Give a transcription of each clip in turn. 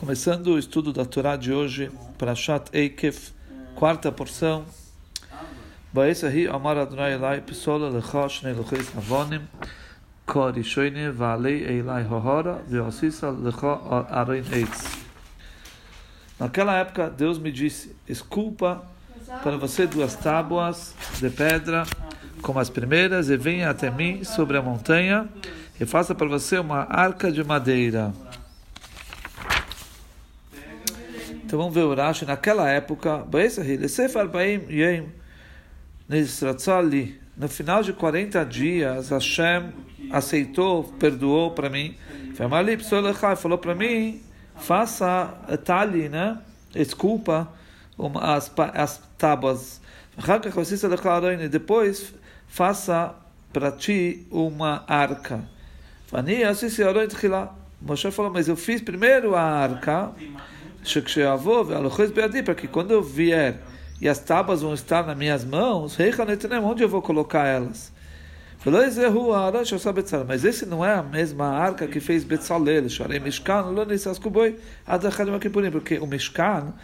Começando o estudo da Torá de hoje, Parashat Eikef, quarta porção. Baesahi Amar Adonai Elai Korishoini Valei Hohora Veosisa Lecha Arein Eitz Naquela época, Deus me disse, esculpa para você duas tábuas de pedra como as primeiras e venha até mim sobre a montanha e faça para você uma arca de madeira. Então vamos ver o Rashi. Naquela época, no final de 40 dias, Hashem aceitou, perdoou para mim. Falou para mim, faça tali, né? Desculpa as, as tábuas. Depois, faça para ti uma arca. Moshe falou, mas eu fiz primeiro a arca para que quando eu vier e as tábuas vão estar nas minhas mãos, onde eu vou colocar elas? Mas esse não é a mesma arca que fez Betzalel, porque o Mishkan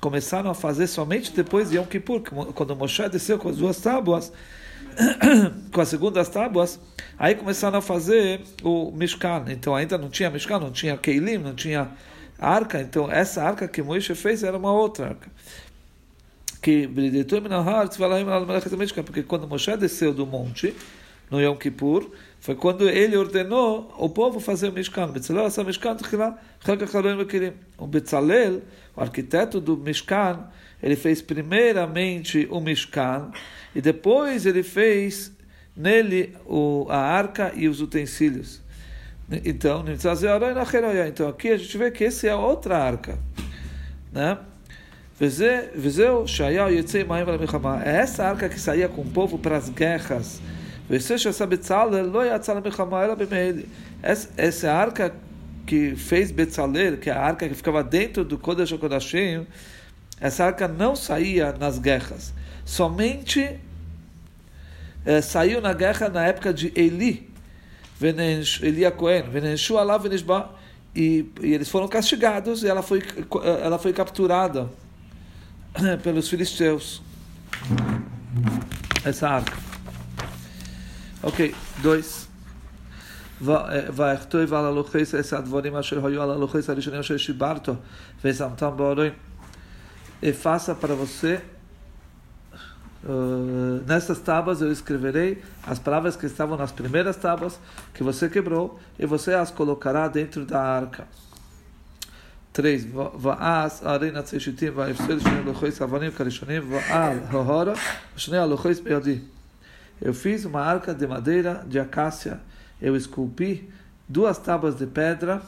começaram a fazer somente depois de Yom Kippur, quando Moshe desceu com as duas tábuas, com as segundas tábuas, aí começaram a fazer o Mishkan. Então ainda não tinha Mishkan, não tinha Keilim, não tinha arca, então essa arca que Moisés fez era uma outra arca. Que porque quando Moisés desceu do monte, no Yom Kippur, foi quando ele ordenou o povo fazer o Mishkan. O o arquiteto do Mishkan, ele fez primeiramente o Mishkan e depois ele fez nele o, a arca e os utensílios. Então, então aqui a gente vê que esse é outra arca, né? É essa arca que saía com o povo para as guerras. Essa arca que fez Betzalel, que é a arca que ficava dentro do Kodesh HaKodashim, essa arca não saía nas guerras. Somente eh, saiu na guerra na época de Eli, Elia Cohen, e, e eles foram castigados e ela foi, ela foi capturada pelos filisteus. Essa arca. Ok, dois. ויכתוב על הלוחס את הדברים אשר היו על הלוחס הראשונים אשר שיברתו ושמתם באורים. faça para você Uh, nessas tábuas eu escreverei as palavras que estavam nas primeiras tábuas que você quebrou e você as colocará dentro da arca. 3. Va'as arena alochois avanim karishonim va'al hohora. Eu fiz uma arca de madeira de acácia. Eu esculpi duas tábuas de pedra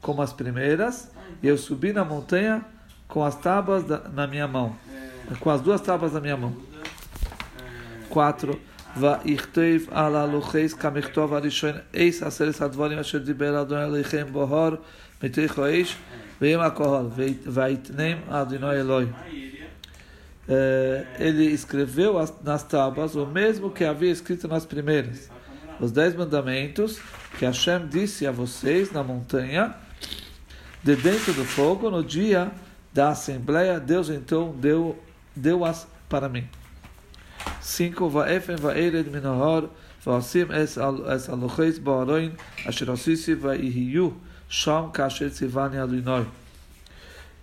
como as primeiras e eu subi na montanha com as tábuas da, na minha mão. Com as duas tábuas na minha mão. 4. ויכתב על הלוחס כמכתוב הראשון עש עשרת הדברים אשר דיבר אדוני עליכם בהור מתוך האש ועם הקהל ויתנם אדוני אלוהי. Ele escreveu nas tábuas o mesmo que havia escrito nas primeiras, os dez mandamentos que Hashem disse a vocês na montanha, de dentro do fogo, no dia da assembleia, Deus então deu deu-as para mim. 5. Vaefen vaered minahar vasim es aluches baaroin asher assisi vaihiyu sham kasher tzivani adinoi.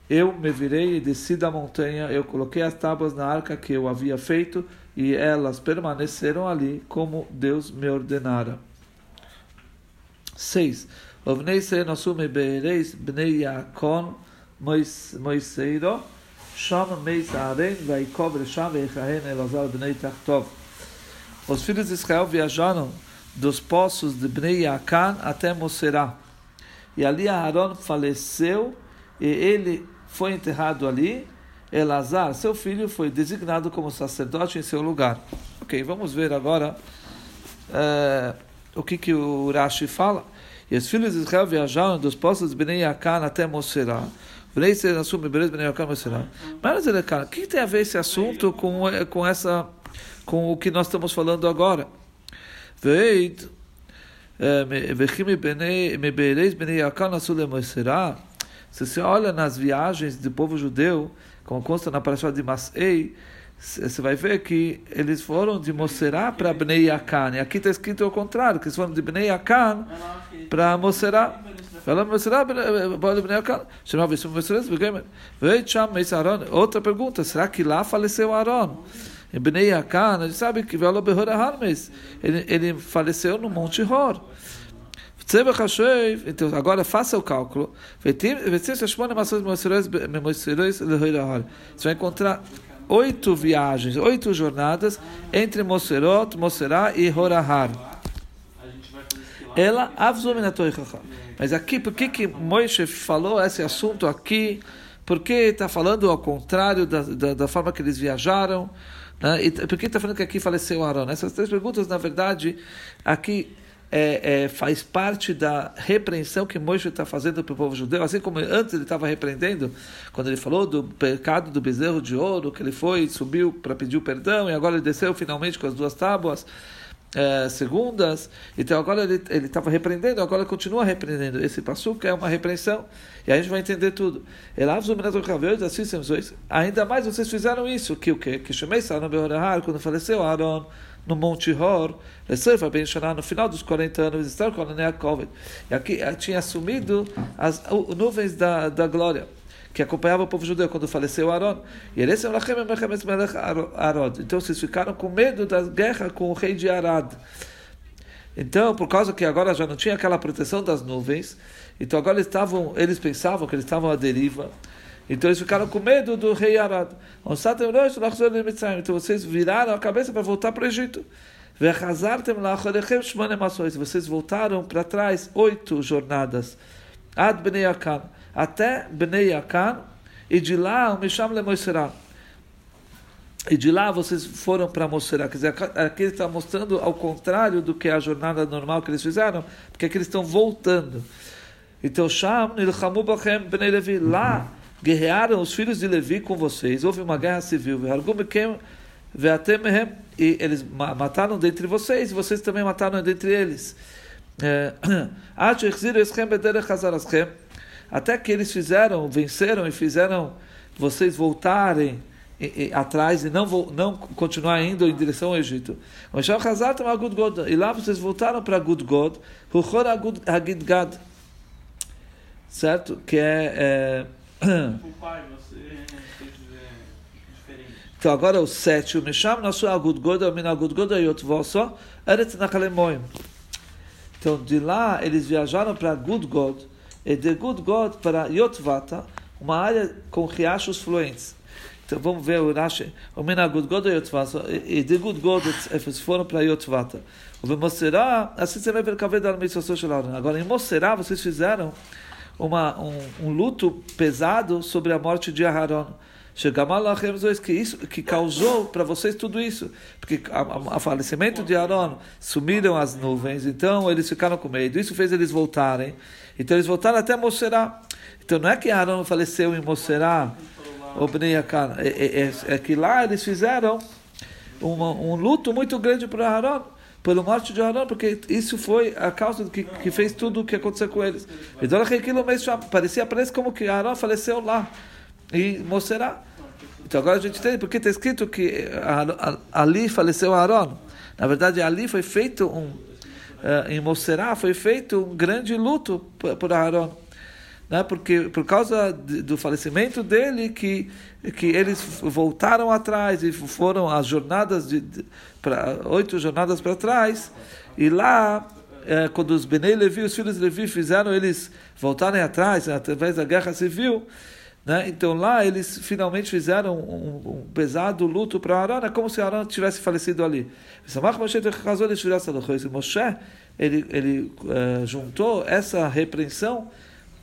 Eu me virei e desci da montanha, eu coloquei as tábuas na arca que eu havia feito e elas permaneceram ali como Deus me ordenara. 6. Ovnei se nosume beereis bnei yakon moiseiro Meis Aren vai cobre Shama Echahen Elazar Bnei Tachtov. Os filhos de Israel viajaram dos poços de Bnei Yakan até Moserá. E ali Aaron faleceu e ele foi enterrado ali. Elazar, seu filho, foi designado como sacerdote em seu lugar. Ok, vamos ver agora uh, o que, que o Rashi fala. E os filhos de Israel viajaram dos poços de Bnei Yakan até Moserá. Mas o que tem a ver esse assunto com, com, essa, com o que nós estamos falando agora? Se você olha nas viagens do povo judeu, como consta na Parashá de Masei, você vai ver que eles foram de Moserá para Bnei Yakan. E aqui está escrito ao contrário, que eles foram de Bnei Yakan para Moserá. Outra pergunta, será que lá faleceu Aaron? Bnei Yakan, a gente sabe que ele, ele faleceu no Monte Hor. Então, agora faça o cálculo. Você vai encontrar oito viagens, oito jornadas entre Moserot, Moserá e Horahar. Ela Mas aqui, por que que Moisés falou esse assunto aqui? Porque está falando ao contrário da, da, da, forma que eles viajaram? Né? E por que está falando que aqui faleceu Aaron? Essas três perguntas, na verdade, aqui é, é, faz parte da repreensão que Moisés está fazendo para o povo judeu, assim como antes ele estava repreendendo, quando ele falou do pecado do bezerro de ouro, que ele foi, subiu para pedir o perdão, e agora ele desceu finalmente com as duas tábuas é, segundas, então agora ele estava repreendendo, agora continua repreendendo. Esse que é uma repreensão, e a gente vai entender tudo. Ainda mais vocês fizeram isso, que o que? Que quando faleceu Aaron no Monte Hor, no final dos 40 anos, estar com a E aqui eh, tinha assumido as nuvens da, da glória que acompanhava o povo judeu quando faleceu Aaron. E eles Então vocês ficaram com medo da guerra com o rei de Arad. Então, por causa que agora já não tinha aquela proteção das nuvens, então agora eles estavam, eles pensavam que eles estavam à deriva. Então eles ficaram com medo do rei Arad. Então vocês viraram a cabeça para voltar para o Egito. Vocês voltaram para trás oito jornadas. Ad Bnei Akan. Até Bnei Akan. E de lá, o Misham Lemoiserá. E de lá vocês foram para Moserá. Quer dizer, aqui ele está mostrando ao contrário do que a jornada normal que eles fizeram, porque aqui eles estão voltando. Então, Sham, Nilchamu Bachem Bnei Levi. Lá guerrearam os filhos de Levi com vocês, houve uma guerra civil, e eles mataram dentre vocês, e vocês também mataram dentre eles. É, até que eles fizeram, venceram e fizeram vocês voltarem e, e, atrás e não, não continuar indo em direção ao Egito. E lá vocês voltaram para Gudgod, certo? Que é, é então agora o sete, o Misham na sua Agud Goda, Min Agud Goda Yotvoso, Eretz Nachalemoim. Então de lá eles viajaram para Gud God, e de Gud God para Yotvata, uma área com riachos fluentes. Então vamos ver o Rashi, o Min Agud Goda Yotvata, e de Gud God eles foram para Yotvata. O Moserá, assim você vai ver o da Mitzvah Agora em Moserá vocês fizeram uma, um, um, luto pesado sobre a morte de Aharon. Que isso que causou para vocês tudo isso, porque o falecimento de Aaron sumiram as nuvens, então eles ficaram com medo. Isso fez eles voltarem. Então eles voltaram até Moserá. Então não é que Aaron faleceu em Moserá, ou é, é, é, é que lá eles fizeram uma, um luto muito grande para Aaron pela morte de Arão, porque isso foi a causa que, que fez tudo o que aconteceu com eles. Parecia para eles como que Arão faleceu lá e Moserá. Então agora a gente entende porque está escrito que ali faleceu Arão. Na verdade, ali foi feito um, uh, em Moserá foi feito um grande luto por, Arão né? porque por causa do falecimento dele que que eles voltaram atrás e foram as jornadas de, de oito jornadas para trás e lá é, quando os Benei Levi, os filhos de Levi fizeram eles voltarem atrás através da guerra civil né? Então lá eles finalmente fizeram um, um pesado luto para Arão, é como se Arão tivesse falecido ali. Moshe ele, ele uh, juntou essa repreensão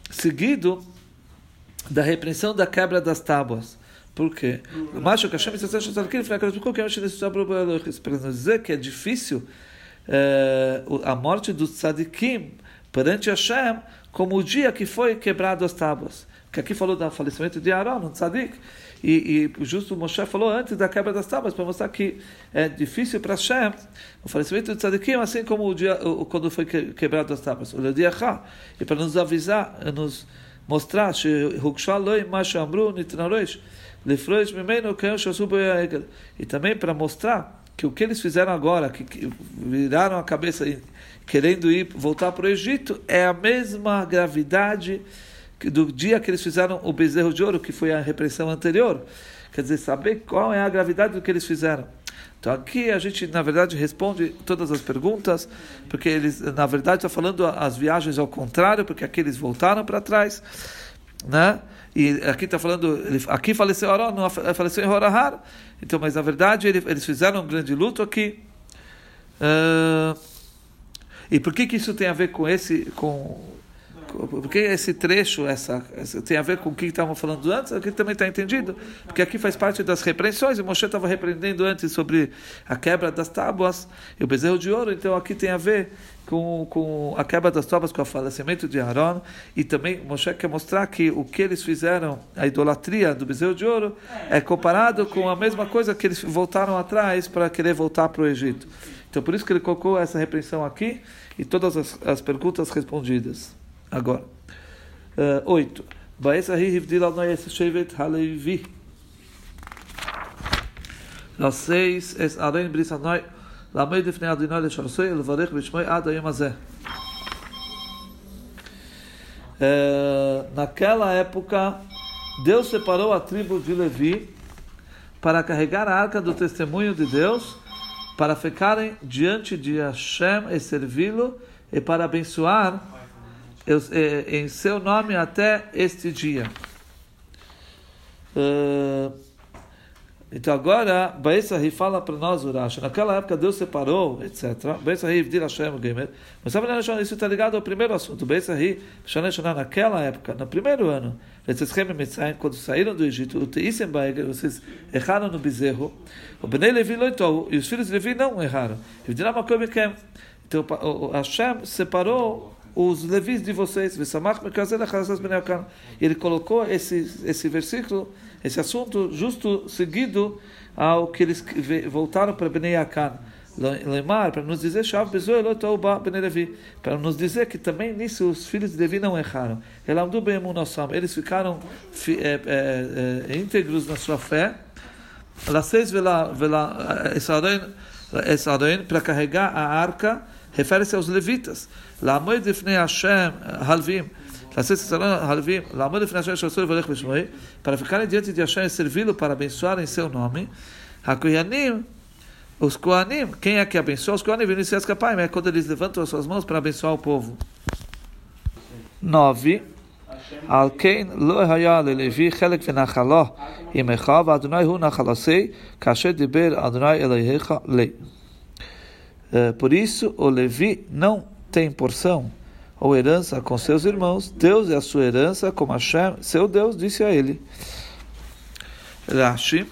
seguido da repreensão da quebra das tábuas. Por quê? Macho que Hashem para nos dizer que é difícil é, a morte dos tzadikim perante Hashem como o dia que foi quebrado as tábuas. Que aqui falou do falecimento de Aaron, um tzadik. E, e justo Moshe falou antes da quebra das tábuas, para mostrar que é difícil para Hashem o falecimento de tzadikim, assim como o dia quando foi quebrado as tábuas. O dia E para nos avisar, nos mostrar e também para mostrar que o que eles fizeram agora, que, que viraram a cabeça querendo ir voltar para o Egito, é a mesma gravidade do dia que eles fizeram o bezerro de ouro, que foi a repressão anterior. Quer dizer, saber qual é a gravidade do que eles fizeram. Então aqui a gente, na verdade, responde todas as perguntas, porque eles, na verdade, está falando as viagens ao contrário, porque aqui eles voltaram para trás, né? E aqui está falando, aqui faleceu não faleceu em Horahar. Então, mas na verdade eles fizeram um grande luto aqui. Uh, e por que que isso tem a ver com esse, com porque esse trecho essa, essa, tem a ver com o que estavam falando antes, aqui também está entendido, porque aqui faz parte das repreensões, e Moshe estava repreendendo antes sobre a quebra das tábuas e o bezerro de ouro, então aqui tem a ver com, com a quebra das tábuas, com o falecimento de Aaron, e também Moshe quer mostrar que o que eles fizeram, a idolatria do bezerro de ouro, é comparado com a mesma coisa que eles voltaram atrás para querer voltar para o Egito. Então por isso que ele colocou essa repreensão aqui e todas as, as perguntas respondidas. Agora. Uh, halevi. Nós seis, es aren bris anoi, lamei de adinoi le shorsoi, el varech bishmoi ad ayom azeh. Eh, naquela época, Deus separou a tribo de Levi para carregar a arca do testemunho de Deus, para ficarem diante de Hashem e servi-lo, e para abençoar em seu nome até este dia. Uh, então agora, Baesahi fala para nós, Urash, naquela época Deus separou, etc. Baesahi Vdir Hashem Gemer. Mas sabe, isso está ligado ao primeiro assunto. Baesahi, naquela época, no primeiro ano, quando saíram do Egito, vocês erraram no bezerro, o Benei Levi loitou, e os filhos de Levi não erraram. Então Hashem separou os levis de vocês. Ele colocou esse, esse versículo, esse assunto, justo seguido ao que eles voltaram para Bnei Akan. Lemar, para nos dizer, para nos dizer que também nisso os filhos de Levi não erraram. Eles ficaram é, é, é, íntegros na sua fé. Para carregar a arca, refere-se aos levitas. לעמוד לפני השם הלווים, לעשות סלון הלווים, לעמוד לפני השם שעשו לברך בשמוי, para ficarem diante de Hashem e servi-lo para abençoar em seu nome, Hakuyanim, os Koanim, quem é que abençoa? Os Koanim, Vinicius Kapaim, é quando eles levantam as suas mãos para abençoar o povo. 9. על כן לא היה ללוי חלק ונחלו עמך, ואדוני הוא נחלסי, כאשר דיבר אדוני אלוהיך לי. Por isso, o Levi não tem porção ou herança com seus irmãos, Deus é a sua herança, como Hashem, seu Deus, disse a ele. Rashi.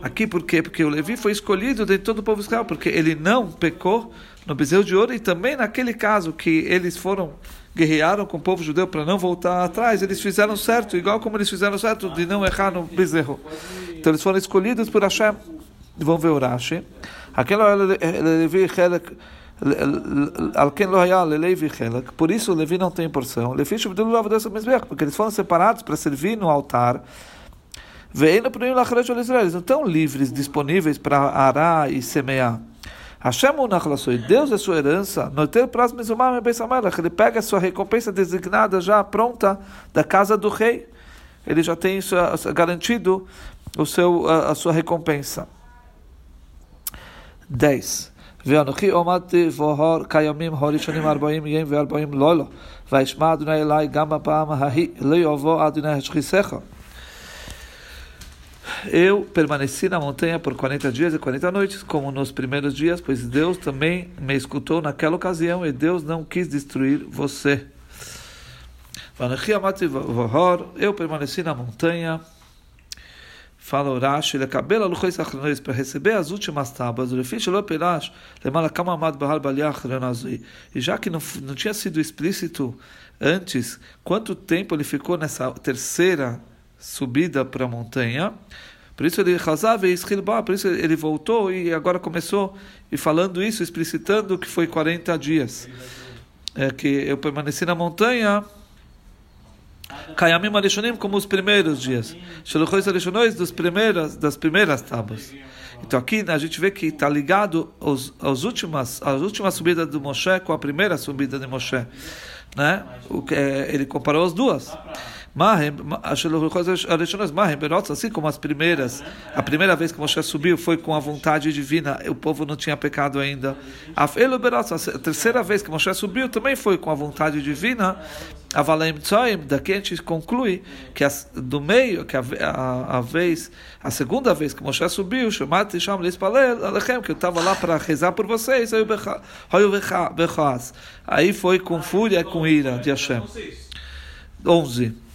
Aqui por quê? Porque o Levi foi escolhido de todo o povo Israel, porque ele não pecou no bezerro de ouro e também naquele caso que eles foram guerrearam com o povo judeu para não voltar atrás, eles fizeram certo, igual como eles fizeram certo de não errar no bezerro. Então eles foram escolhidos por Hashem. Vamos ver o Rashi. Aquela Levi por isso Levi não tem porção. Porque eles foram separados para servir no altar. Eles não estão livres, disponíveis para arar e semear. Hashem Deus é sua herança. Ele pega a sua recompensa designada já pronta da casa do rei. Ele já tem isso garantido o seu, a, a sua recompensa. 10. ואנוכי עומדתי והור כימים הראשונים ארבעים ימים וארבעים לילה וישמע אדוני אלי גם בפעם ההיא לא יבוא אדוני השכיסך Eu permaneci na montanha por 40 dias e 40 noites, como nos primeiros dias, pois Deus também me escutou naquela ocasião e Deus não quis destruir você. Eu permaneci na montanha Fala Urash, ele cabelo luchos achronois para receber as últimas tábuas. O fish lo pelash, lemala kama amad bahal baliach renazui. E já que não, não tinha sido explícito antes quanto tempo ele ficou nessa terceira subida para a montanha, por isso ele razava e por isso ele voltou e agora começou e falando isso, explicitando que foi 40 dias. É que eu permaneci na montanha Kayamim Arishonim como os primeiros dias. Sheluchois Arishonois dos primeiras, das primeiras tábuas. Então aqui a gente vê que está ligado aos, aos últimas, às últimas subidas do Moshe com a primeira subida de Moshe. Né? O é, ele comparou as duas. Mahem, assim como as primeiras, a primeira vez que Moshe subiu foi com a vontade divina, o povo não tinha pecado ainda. A terceira vez que Moshe subiu também foi com a vontade divina. Avalaim Tzoim, daqui a gente conclui que as, do meio, que a, a, a, vez, a segunda vez que Moshe subiu, Sham Alechem, que eu estava lá para rezar por vocês, aí foi com fúria com ira de Hashem. 11.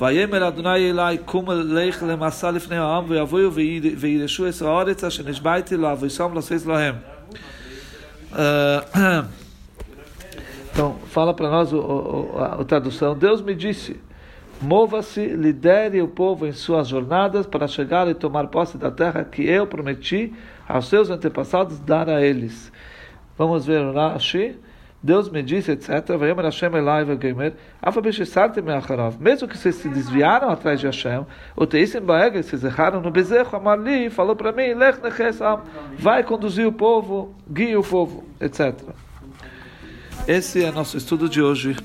ויאמר אדוני אלי קום לך למסע לפני העם ויבואו וירשו את הארץ אשר נשבעתי לה וישם לעשות להם. Então, fala para nós o, o, a, a tradução. Deus me disse: Mova-se, lidere o povo em suas jornadas para chegar e tomar posse da terra que eu prometi aos seus antepassados dar a eles. Vamos ver Rashi. Deus me disse, etc. Mesmo que vocês se desviaram atrás de Hashem, o Teisim Baeg, vocês erraram no bezerro, Amarli falou para mim, vai conduzir o povo, guia o povo, etc. Esse é nosso estudo de hoje.